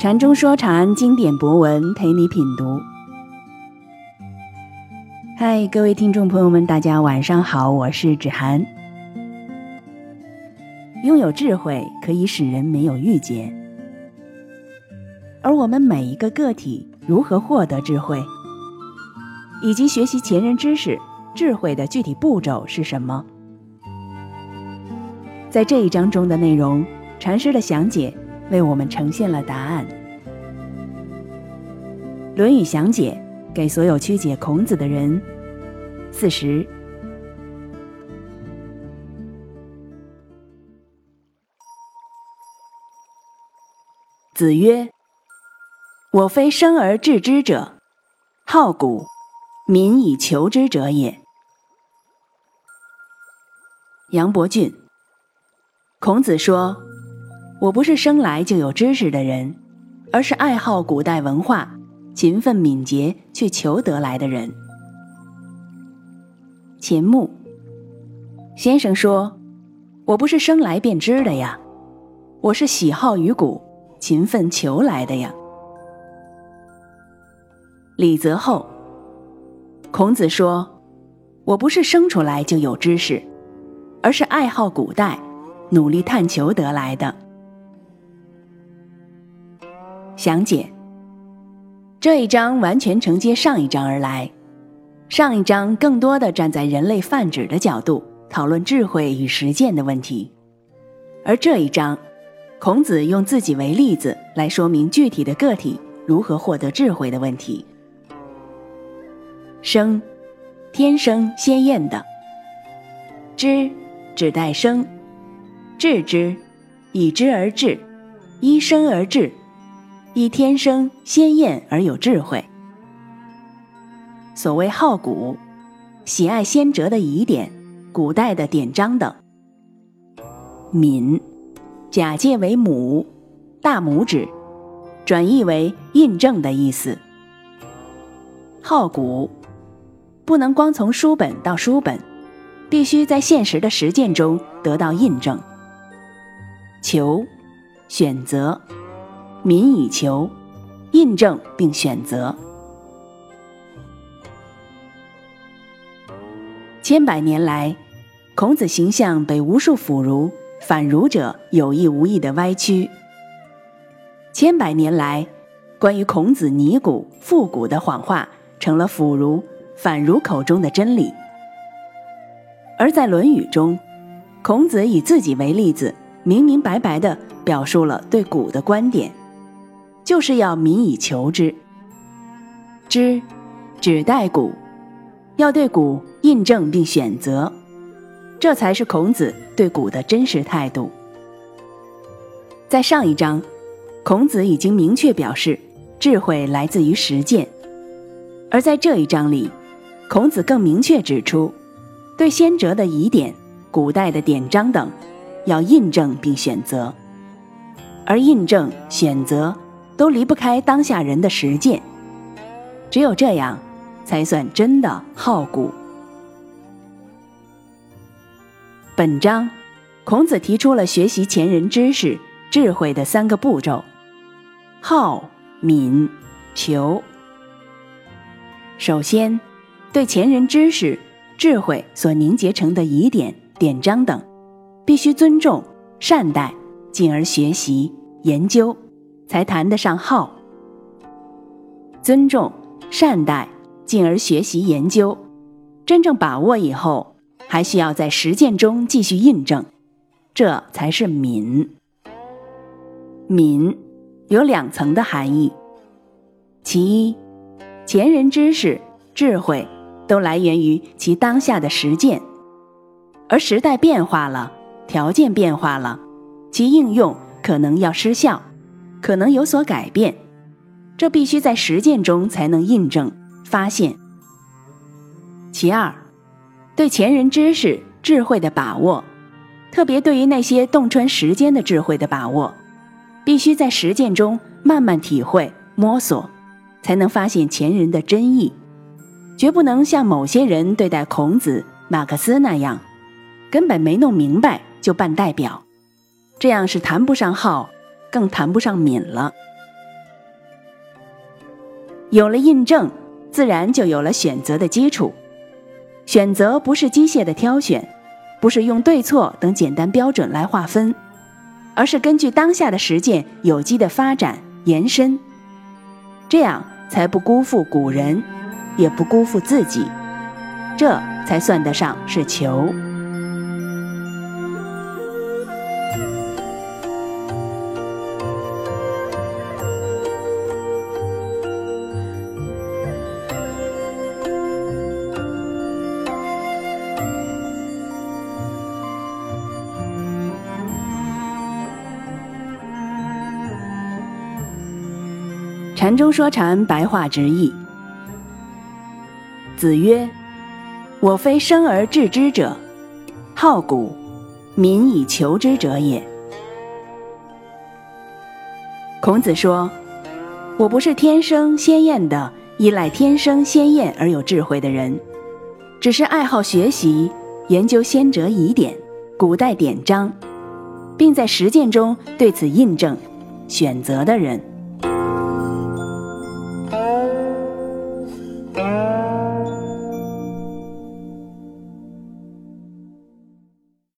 禅中说禅，经典博文陪你品读。嗨，各位听众朋友们，大家晚上好，我是芷涵。拥有智慧可以使人没有郁结，而我们每一个个体如何获得智慧，以及学习前人知识、智慧的具体步骤是什么？在这一章中的内容，禅师的详解。为我们呈现了答案，《论语详解》给所有曲解孔子的人。四十，子曰：“我非生而知之者，好古，民以求之者也。”杨伯峻，孔子说。我不是生来就有知识的人，而是爱好古代文化、勤奋敏捷去求得来的人。钱穆先生说：“我不是生来便知的呀，我是喜好于古、勤奋求来的呀。”李泽厚孔子说：“我不是生出来就有知识，而是爱好古代、努力探求得来的。”详解这一章完全承接上一章而来，上一章更多的站在人类泛指的角度讨论智慧与实践的问题，而这一章，孔子用自己为例子来说明具体的个体如何获得智慧的问题。生，天生鲜艳的；知，指代生；治之，以知而治，依生而治。亦天生鲜艳而有智慧。所谓好古，喜爱先哲的遗典、古代的典章等。敏，假借为拇，大拇指，转译为印证的意思。好古，不能光从书本到书本，必须在现实的实践中得到印证。求，选择。民以求，印证并选择。千百年来，孔子形象被无数腐儒、反儒者有意无意的歪曲。千百年来，关于孔子拟古复古的谎话，成了腐儒、反儒口中的真理。而在《论语》中，孔子以自己为例子，明明白白的表述了对古的观点。就是要民以求之，知，指代古，要对古印证并选择，这才是孔子对古的真实态度。在上一章，孔子已经明确表示，智慧来自于实践；而在这一章里，孔子更明确指出，对先哲的疑点、古代的典章等，要印证并选择，而印证、选择。都离不开当下人的实践，只有这样，才算真的好古。本章，孔子提出了学习前人知识、智慧的三个步骤：好、敏、求。首先，对前人知识、智慧所凝结成的疑点、典章等，必须尊重、善待，进而学习研究。才谈得上好，尊重、善待，进而学习研究，真正把握以后，还需要在实践中继续印证，这才是敏。敏有两层的含义，其一，前人知识、智慧都来源于其当下的实践，而时代变化了，条件变化了，其应用可能要失效。可能有所改变，这必须在实践中才能印证发现。其二，对前人知识智慧的把握，特别对于那些洞穿时间的智慧的把握，必须在实践中慢慢体会摸索，才能发现前人的真意。绝不能像某些人对待孔子、马克思那样，根本没弄明白就办代表，这样是谈不上好，更谈不上敏了。有了印证，自然就有了选择的基础。选择不是机械的挑选，不是用对错等简单标准来划分，而是根据当下的实践有机的发展延伸，这样才不辜负古人，也不辜负自己，这才算得上是求。禅中说禅，白话直译。子曰：“我非生而知之者，好古，民以求之者也。”孔子说：“我不是天生鲜艳的，依赖天生鲜艳而有智慧的人，只是爱好学习、研究先哲疑典、古代典章，并在实践中对此印证、选择的人。”